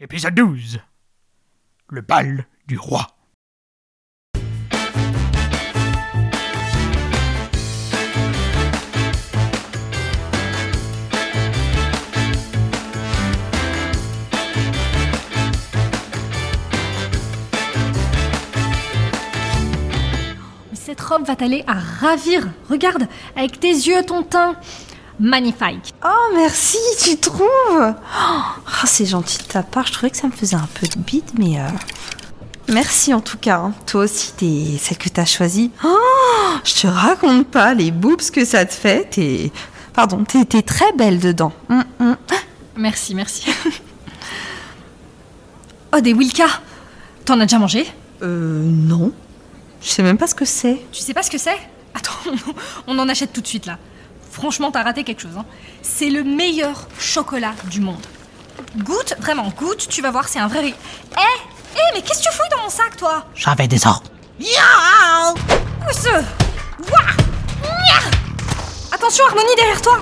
Épisode 12. Le bal du roi. Cette robe va t'aller à ravir. Regarde, avec tes yeux, ton teint. Magnifique. Oh, merci, tu trouves? Oh, C'est gentil de ta part, je trouvais que ça me faisait un peu de bide, mais... euh, Merci en tout cas. hein. Toi aussi, t'es celle que t'as choisie. Oh, je te raconte pas les boobs que ça te fait. T'es... Pardon, t'es très belle dedans. Hum, hum. Merci, merci. oh, des Wilka. T'en as déjà mangé? Euh, non. Je sais même pas ce que c'est. Tu sais pas ce que c'est? Attends, on en achète tout de suite là. Franchement, t'as raté quelque chose. hein. C'est le meilleur chocolat du monde. Goûte, vraiment, goûte, tu vas voir, c'est un vrai... ri- Eh Eh, mais qu'est-ce que tu fouilles dans mon sac, toi? J'avais des ordres. Où ce Ouah Nya Attention, Harmonie derrière toi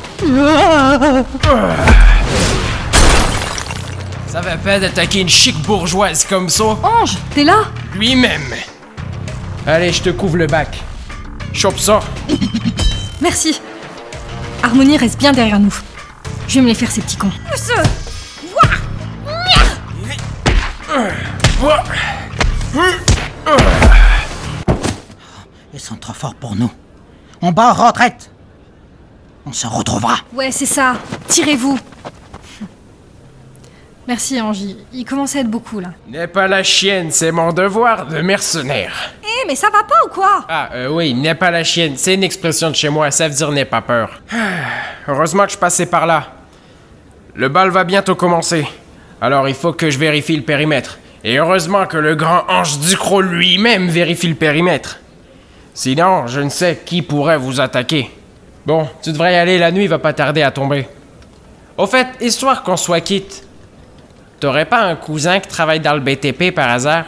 Ça va pas d'attaquer une chic bourgeoise comme ça? Ange, t'es là lui-même. Allez, je te couvre le bac. Chope ça. Merci. Harmonie reste bien derrière nous. Je vais me les faire, ces petits cons. Ce Ils sont trop forts pour nous. On bat en retraite. On se retrouvera. Ouais, c'est ça. Tirez-vous. Merci, Angie. Il commence à être beaucoup, là. N'est pas la chienne, c'est mon devoir de mercenaire. Mais ça va pas ou quoi? Ah, euh, oui, n'est pas la chienne, c'est une expression de chez moi, ça veut dire n'aie pas peur. Heureusement que je passais par là. Le bal va bientôt commencer. Alors il faut que je vérifie le périmètre. Et heureusement que le grand ange Ducrot lui-même vérifie le périmètre. Sinon, je ne sais qui pourrait vous attaquer. Bon, tu devrais y aller, la nuit va pas tarder à tomber. Au fait, histoire qu'on soit quitte, t'aurais pas un cousin qui travaille dans le BTP par hasard?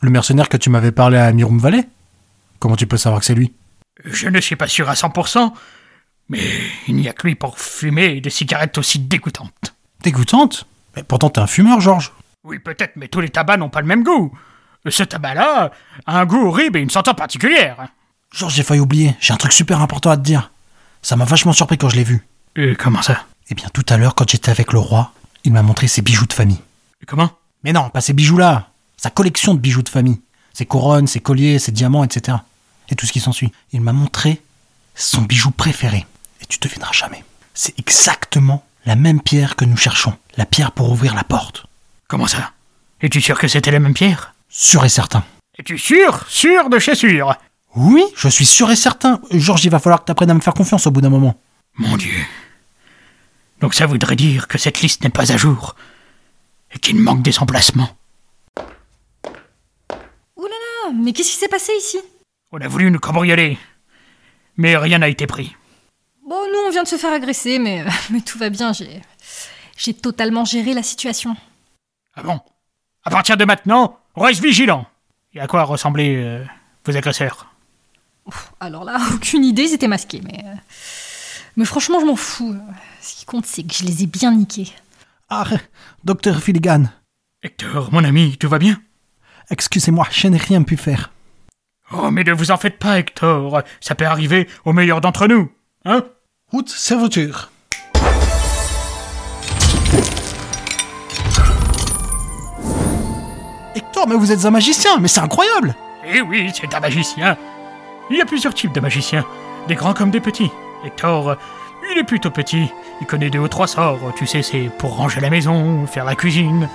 Le mercenaire que tu m'avais parlé à Mirum Valley? Comment tu peux savoir que c'est lui? Je ne suis pas sûr à 100%, mais il n'y a que lui pour fumer des cigarettes aussi dégoûtantes. Dégoûtante? Mais pourtant t'es un fumeur, Georges. Oui, peut-être, mais tous les tabacs n'ont pas le même goût. Ce tabac-là a un goût horrible et une senteur particulière. Georges, j'ai failli oublier, j'ai un truc super important à te dire. Ça m'a vachement surpris quand je l'ai vu. Euh, comment ça? Eh bien, tout à l'heure, quand j'étais avec le roi, il m'a montré ses bijoux de famille. Comment? Mais non, pas ces bijoux-là Sa collection de bijoux de famille. Ses couronnes, ses colliers, ses diamants, etc. Et tout ce qui s'ensuit. Il m'a montré son bijou préféré. Et tu devineras jamais. C'est exactement la même pierre que nous cherchons. La pierre pour ouvrir la porte. Comment ça? Es-tu sûr que c'était la même pierre? Sûr et certain. Es-tu sûr Sûr de chez sûr? Oui, je suis sûr et certain. Georges, il va falloir que tu apprennes à me faire confiance au bout d'un moment. Mon Dieu. Donc ça voudrait dire que cette liste n'est pas à jour et qu'il manque des emplacements. Ouh là là, mais qu'est-ce qui s'est passé ici? On a voulu nous cambrioler, mais rien n'a été pris. Bon, nous, on vient de se faire agresser, mais, mais tout va bien. J'ai, j'ai totalement géré la situation. Ah bon? À partir de maintenant, on reste vigilant. Et à quoi ressemblaient euh, vos agresseurs? Alors là, aucune idée, ils étaient masqués, mais. euh, Mais franchement, je m'en fous. Ce qui compte, c'est que je les ai bien niqués. Ah, docteur Filigan, Hector, mon ami, tout va bien? Excusez-moi, je n'ai rien pu faire. Oh, mais ne vous en faites pas, Hector. Ça peut arriver au meilleur d'entre nous. Hein? Route, serviture. Hector, mais vous êtes un magicien, mais c'est incroyable Eh oui, c'est un magicien. Il y a plusieurs types de magiciens, des grands comme des petits. Hector, il est plutôt petit. Il connaît deux ou trois sorts. Tu sais, c'est pour ranger la maison, faire la cuisine,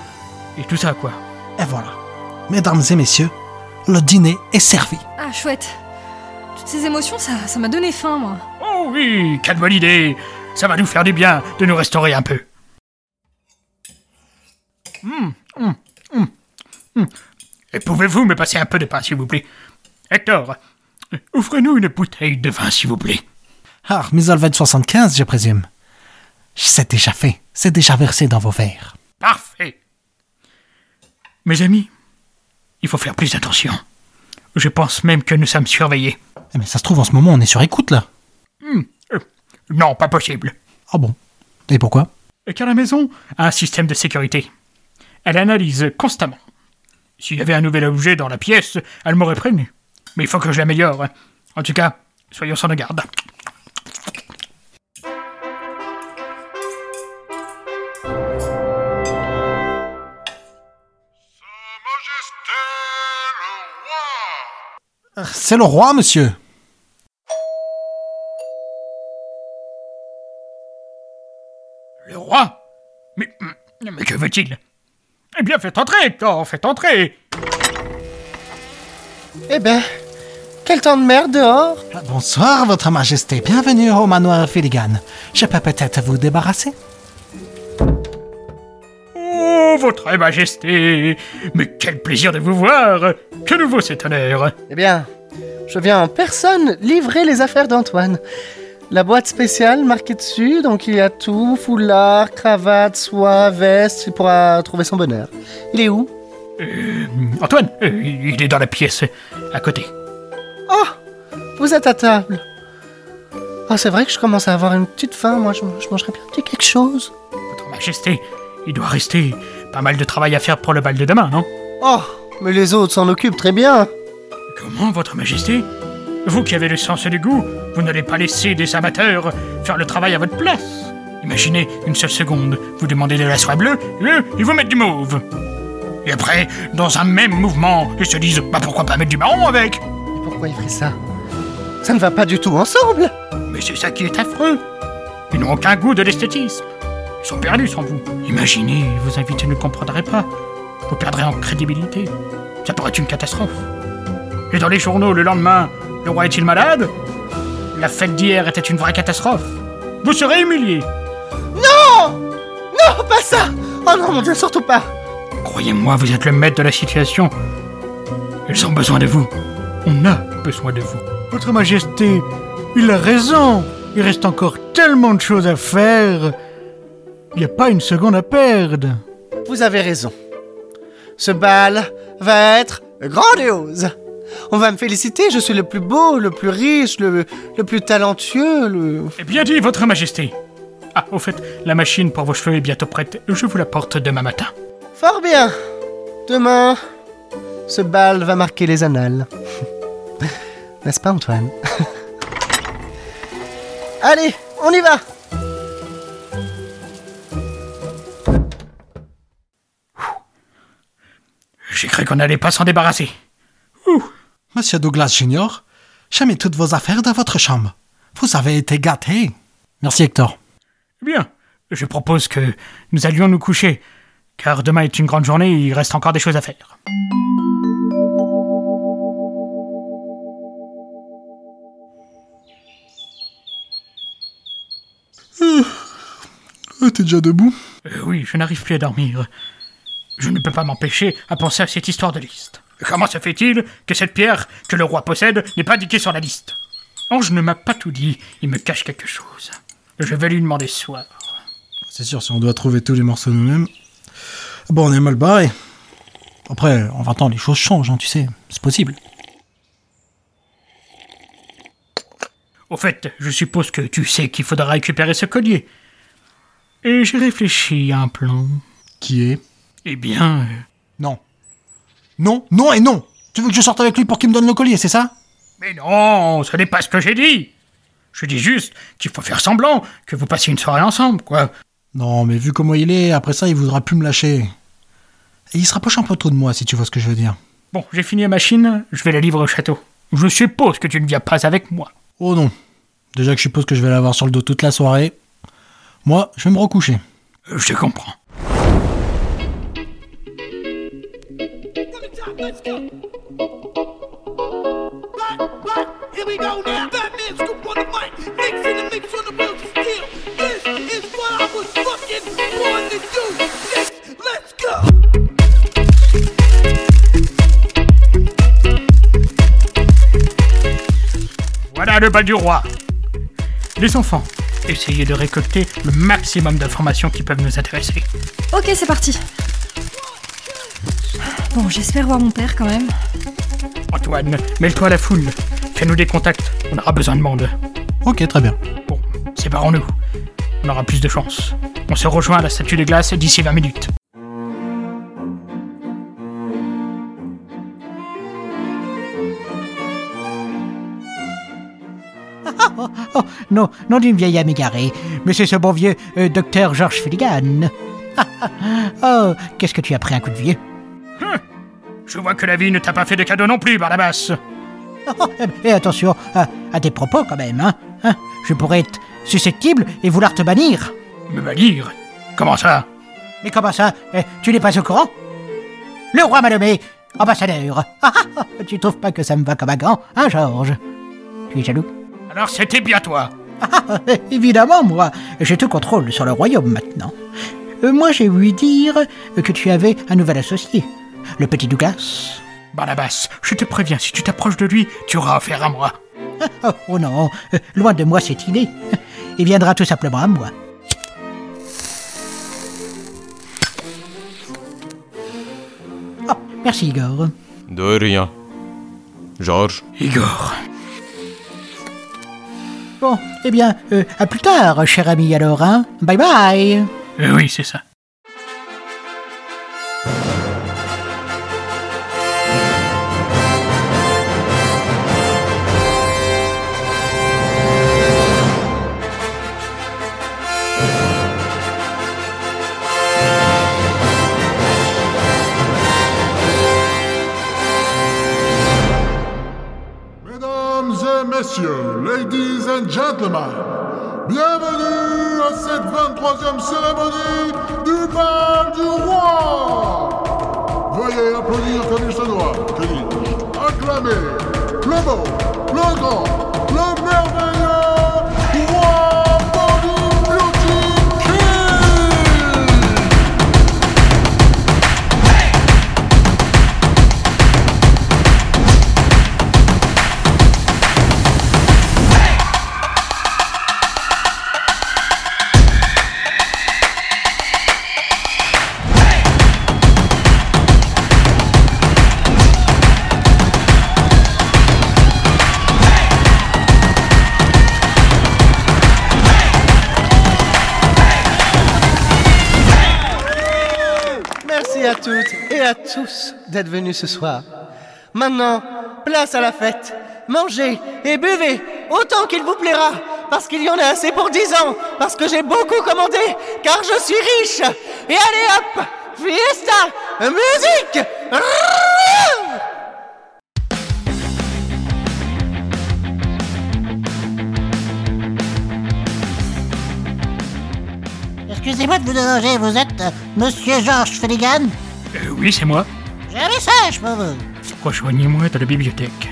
et tout ça, quoi. Et voilà. Mesdames et messieurs, le dîner est servi. Ah, chouette. Toutes ces émotions, ça, ça m'a donné faim, moi. Oh oui, quelle bonne idée Ça va nous faire du bien de nous restaurer un peu. Hum, hum, hum, hum. Et pouvez-vous me passer un peu de pain, s'il vous plaît? Hector, offrez-nous une bouteille de vin, s'il vous plaît. Ah, Misolvet 75, je présume. C'est déjà fait. C'est déjà versé dans vos verres. Parfait. Mes amis, il faut faire plus attention. Je pense même que nous sommes surveillés. Eh, Mais ça se trouve, en ce moment, on est sur écoute, là. Euh, non, pas possible. Ah bon Et pourquoi? Car la maison a un système de sécurité. Elle analyse constamment. S'il y avait un nouvel objet dans la pièce, elle m'aurait prévenu. Mais il faut que je l'améliore. En tout cas, soyons sans garde. C'est le roi, monsieur. Le roi? Mais, mais que veut-il? Eh bien, faites entrer, Hector, faites entrer Eh ben, quel temps de merde dehors? Ah, Bonsoir, votre majesté. Bienvenue au manoir Filigan. Je peux peut-être vous débarrasser? Votre majesté Mais quel plaisir de vous voir Que nouveau cet honneur Eh bien, je viens en personne livrer les affaires d'Antoine. La boîte spéciale marquée dessus, donc il y a tout, foulard, cravate, soie, veste, il pourra trouver son bonheur. Il est où? Euh, Antoine, euh, il est dans la pièce, à côté. Oh Vous êtes à table. Oh, c'est vrai que je commence à avoir une petite faim, moi je, je mangerais bien petit quelque chose. Votre majesté, il doit rester pas mal de travail à faire pour le bal de demain, non Oh, mais les autres s'en occupent très bien. Comment, votre majesté Vous qui avez le sens du goût, vous n'allez pas laisser des amateurs faire le travail à votre place. Imaginez une seule seconde, vous demandez de la soie bleue, et eux, ils vous mettent du mauve. Et après, dans un même mouvement, ils se disent, bah pourquoi pas mettre du marron avec Mais pourquoi il ferait ça? Ça ne va pas du tout ensemble. Mais c'est ça qui est affreux. Ils n'ont aucun goût de l'esthétisme. Ils sont perdus sans vous. Imaginez, vos invités ne comprendraient pas. Vous perdrez en crédibilité. Ça pourrait être une catastrophe. Et dans les journaux le lendemain, le roi est-il malade? La fête d'hier était une vraie catastrophe. Vous serez humilié. Non Non, pas ça Oh non, mon Dieu, surtout pas Croyez-moi, vous êtes le maître de la situation. Ils ont besoin de vous. On a besoin de vous. Votre Majesté, il a raison. Il reste encore tellement de choses à faire. Il n'y a pas une seconde à perdre. Vous avez raison. Ce bal va être grandiose. On va me féliciter, je suis le plus beau, le plus riche, le, le plus talentueux, le... Eh bien dit, votre majesté. Ah, au fait, la machine pour vos cheveux est bientôt prête. Je vous la porte demain matin. Fort bien. Demain, ce bal va marquer les annales. N'est-ce pas, Antoine? Allez, on y va J'ai cru qu'on n'allait pas s'en débarrasser. Monsieur Douglas Junior, j'ai mis toutes vos affaires dans votre chambre. Vous avez été gâté. Merci, Hector. Eh Bien, je propose que nous allions nous coucher, car demain est une grande journée et il reste encore des choses à faire. Oh, t'es déjà debout? Euh, oui, je n'arrive plus à dormir. Je ne peux pas m'empêcher à penser à cette histoire de liste. Comment se fait-il que cette pierre que le roi possède n'est pas indiquée sur la liste? Ange ne m'a pas tout dit, il me cache quelque chose. Je vais lui demander ce soir. C'est sûr, si on doit trouver tous les morceaux nous-mêmes. Bon, on est mal barré. Après, en 20 ans, les choses changent, hein, tu sais. C'est possible. Au fait, je suppose que tu sais qu'il faudra récupérer ce collier. Et j'ai réfléchi à un plan. Qui est? Eh bien, euh, Non. Non, non et non Tu veux que je sorte avec lui pour qu'il me donne le collier, c'est ça? Mais non, ce n'est pas ce que j'ai dit. Je dis juste qu'il faut faire semblant que vous passiez une soirée ensemble, quoi. Non, mais vu comment il est, après ça, il voudra plus me lâcher. Et il se rapproche un peu trop de moi, si tu vois ce que je veux dire. Bon, j'ai fini la machine, je vais la livrer au château. Je suppose que tu ne viens pas avec moi. Oh non. Déjà que je suppose que je vais l'avoir sur le dos toute la soirée. Moi, je vais me recoucher. Euh, Je comprends. Voilà le bal du roi. Les enfants, essayez de récolter le maximum d'informations qui peuvent nous intéresser. Ok, c'est parti. Bon, j'espère voir mon père quand même. Antoine, mêle-toi à la foule. Fais-nous des contacts. On aura besoin de monde. Ok, très bien. Bon, séparons-nous. On aura plus de chance. On se rejoint à la statue de glace d'ici 20 minutes. Oh, non, non d'une vieille âme égarée, mais c'est ce bon vieux euh, docteur George Finnegan. oh, qu'est-ce que tu as pris un coup de vieux? Je vois que la vie ne t'a pas fait de cadeau non plus, Barnabas. Oh, Et attention à, à tes propos quand même, hein, hein. Je pourrais être susceptible et vouloir te bannir. Me bannir? Comment ça? Mais comment ça? Eh, Tu n'es pas au courant? Le roi m'a nommé ambassadeur. Ah, ah, ah, tu trouves pas que ça me va comme un gant, hein, Georges? Tu es jaloux? Alors c'était bien toi. Ah, ah, évidemment, moi, j'ai tout contrôle sur le royaume maintenant. Euh, moi, j'ai ouï dire que tu avais un nouvel associé, le petit Douglas. Barnabas, je te préviens, si tu t'approches de lui, tu auras affaire à moi. Oh, oh non, euh, loin de moi cette idée. Il viendra tout simplement à moi. Oh, merci Igor. De rien. Georges, Igor. Bon, eh bien, euh, à plus tard, cher ami alors, hein. Bye bye. Euh, oui, c'est ça. Messieurs, ladies and gentlemen, bienvenue à cette 23e cérémonie du bal du roi. Veuillez applaudir comme il se acclamer le beau, le grand, le merveilleux à tous d'être venus ce soir. Maintenant, place à la fête. Mangez et buvez autant qu'il vous plaira, parce qu'il y en a assez pour dix ans, parce que j'ai beaucoup commandé, car je suis riche. Et allez hop, fiesta, musique. Excusez-moi de vous déranger, vous êtes Monsieur Georges Finnegan Euh, oui, c'est moi. J'ai un message pour vous. Rejoignez-moi dans la bibliothèque.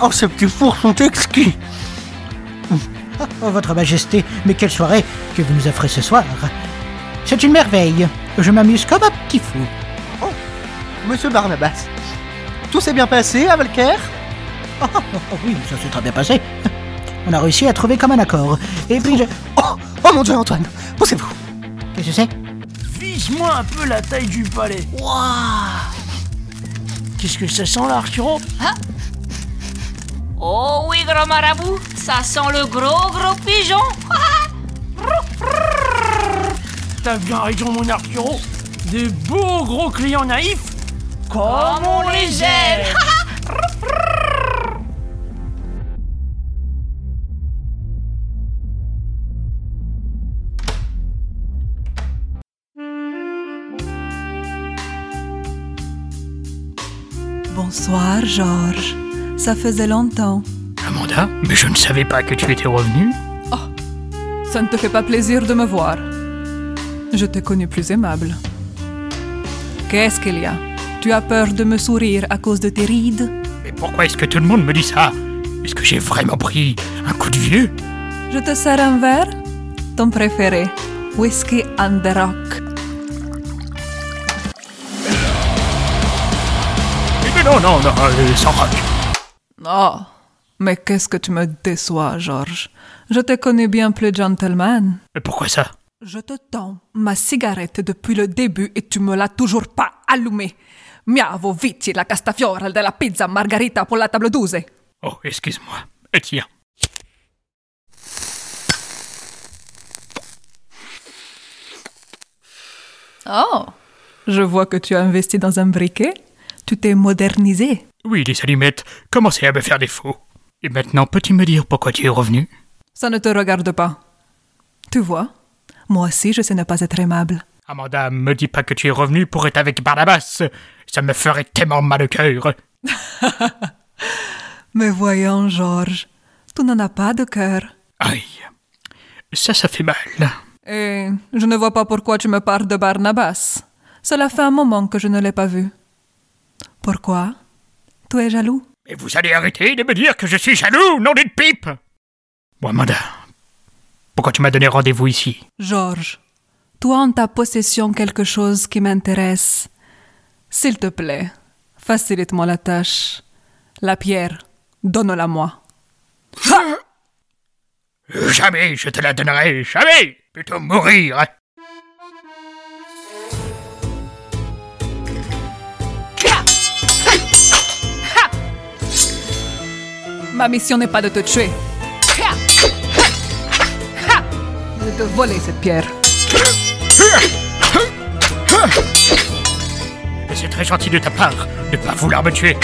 Oh, ces petits fours sont exquis. Oh, votre majesté, mais quelle soirée que vous nous offrez ce soir. C'est une merveille. Je m'amuse comme un petit fou. Monsieur Barnabas, tout s'est bien passé à Valcaire? Oh, oh, oh, oui, ça s'est très bien passé. On a réussi à trouver comme un accord. Et puis je... Oh, oh mon Dieu, Antoine, poussez-vous. Qu'est-ce que c'est? Vise-moi un peu la taille du palais. Qu'est-ce que ça sent là, Arturo Oh oui, grand marabout, ça sent le gros gros pigeon. T'as bien raison, mon Arturo. Des beaux gros clients naïfs, comme on les aime. Bonsoir, Georges. Ça faisait longtemps. Amanda, mais je ne savais pas que tu étais revenu. Ça ne te fait pas plaisir de me voir. Je t'ai connu plus aimable. Qu'est-ce qu'il y a? Tu as peur de me sourire à cause de tes rides? Mais pourquoi est-ce que tout le monde me dit ça? Est-ce que j'ai vraiment pris un coup de vieux? Je te sers un verre? Ton préféré. Whisky on the rock. Non, non, non, euh, sans rock. Oh, Mais qu'est-ce que tu me déçois, Georges. Je t'ai connu bien plus gentleman. Mais pourquoi ça? Je te tends ma cigarette depuis le début et tu me l'as toujours pas allumée. Miavo vici la castafiore della pizza margarita pour la table 12. Oh, excuse-moi. Et tiens. Oh Je vois que tu as investi dans un briquet. Tu t'es modernisé. Oui, les allumettes commençaient à me faire défaut. Et maintenant, peux-tu me dire pourquoi tu es revenu? Ça ne te regarde pas. Tu vois, moi aussi je sais ne pas être aimable. Amanda, me dis pas que tu es revenu pour être avec Barnabas. Ça me ferait tellement mal au cœur. Mais voyons, Georges, tu n'en as pas de cœur. Aïe. Ça, ça fait mal. Et je ne vois pas pourquoi tu me parles de Barnabas. Cela fait un moment que je ne l'ai pas vu. Pourquoi? Tu es jaloux? Mais vous allez arrêter de me dire que je suis jaloux, nom d'une pipe! Bon, Amanda, pourquoi tu m'as donné rendez-vous ici? Georges, tu as en ta possession quelque chose qui m'intéresse. S'il te plaît, facilite-moi la tâche. La pierre, donne-la moi. Jamais je te la donnerai, jamais! Plutôt mourir Ma mission n'est pas de te tuer. De te voler cette pierre. Et c'est très gentil de ta part de pas vouloir me tuer.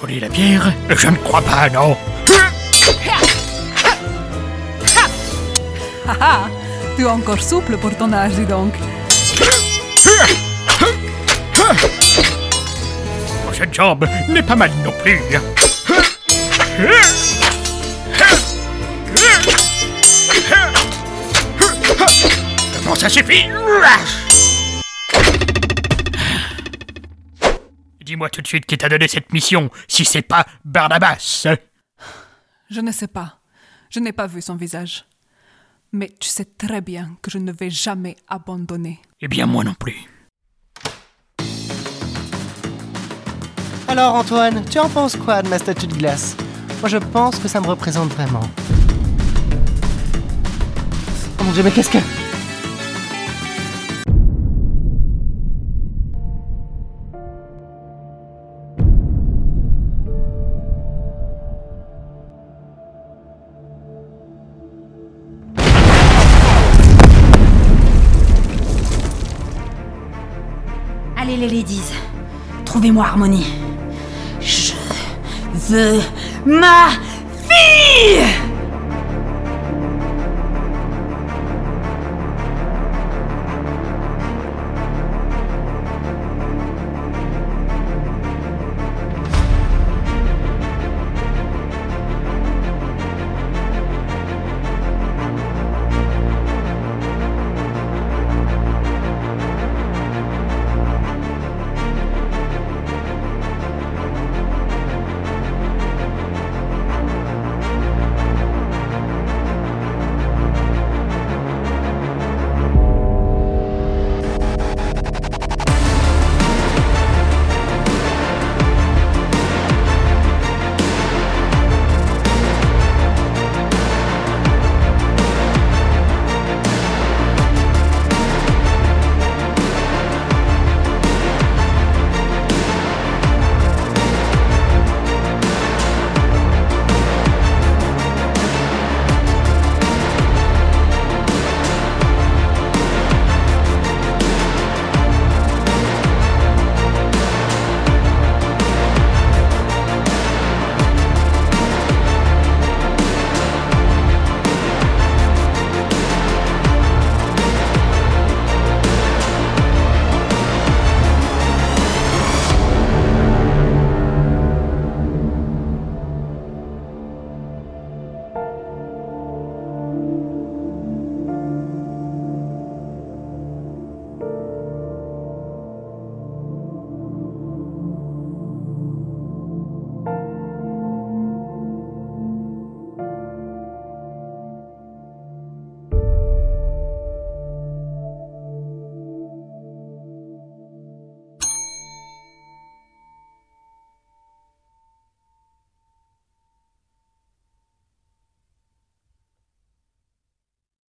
Voler la pierre Je ne crois pas, non. Tu es encore souple pour ton âge, dis donc. Prochaine jambe n'est pas mal non plus. Bon, ça suffit? Dis-moi tout de suite qui t'a donné cette mission, si c'est pas Barnabas. Je ne sais pas. Je n'ai pas vu son visage. Mais tu sais très bien que je ne vais jamais abandonner. Eh bien, moi non plus. Alors Antoine, tu en penses quoi de ma statue de glace? Moi je pense que ça me représente vraiment. Oh mon dieu, mais qu'est-ce que... Allez les ladies, trouvez-moi Harmonie. Je veux ma fille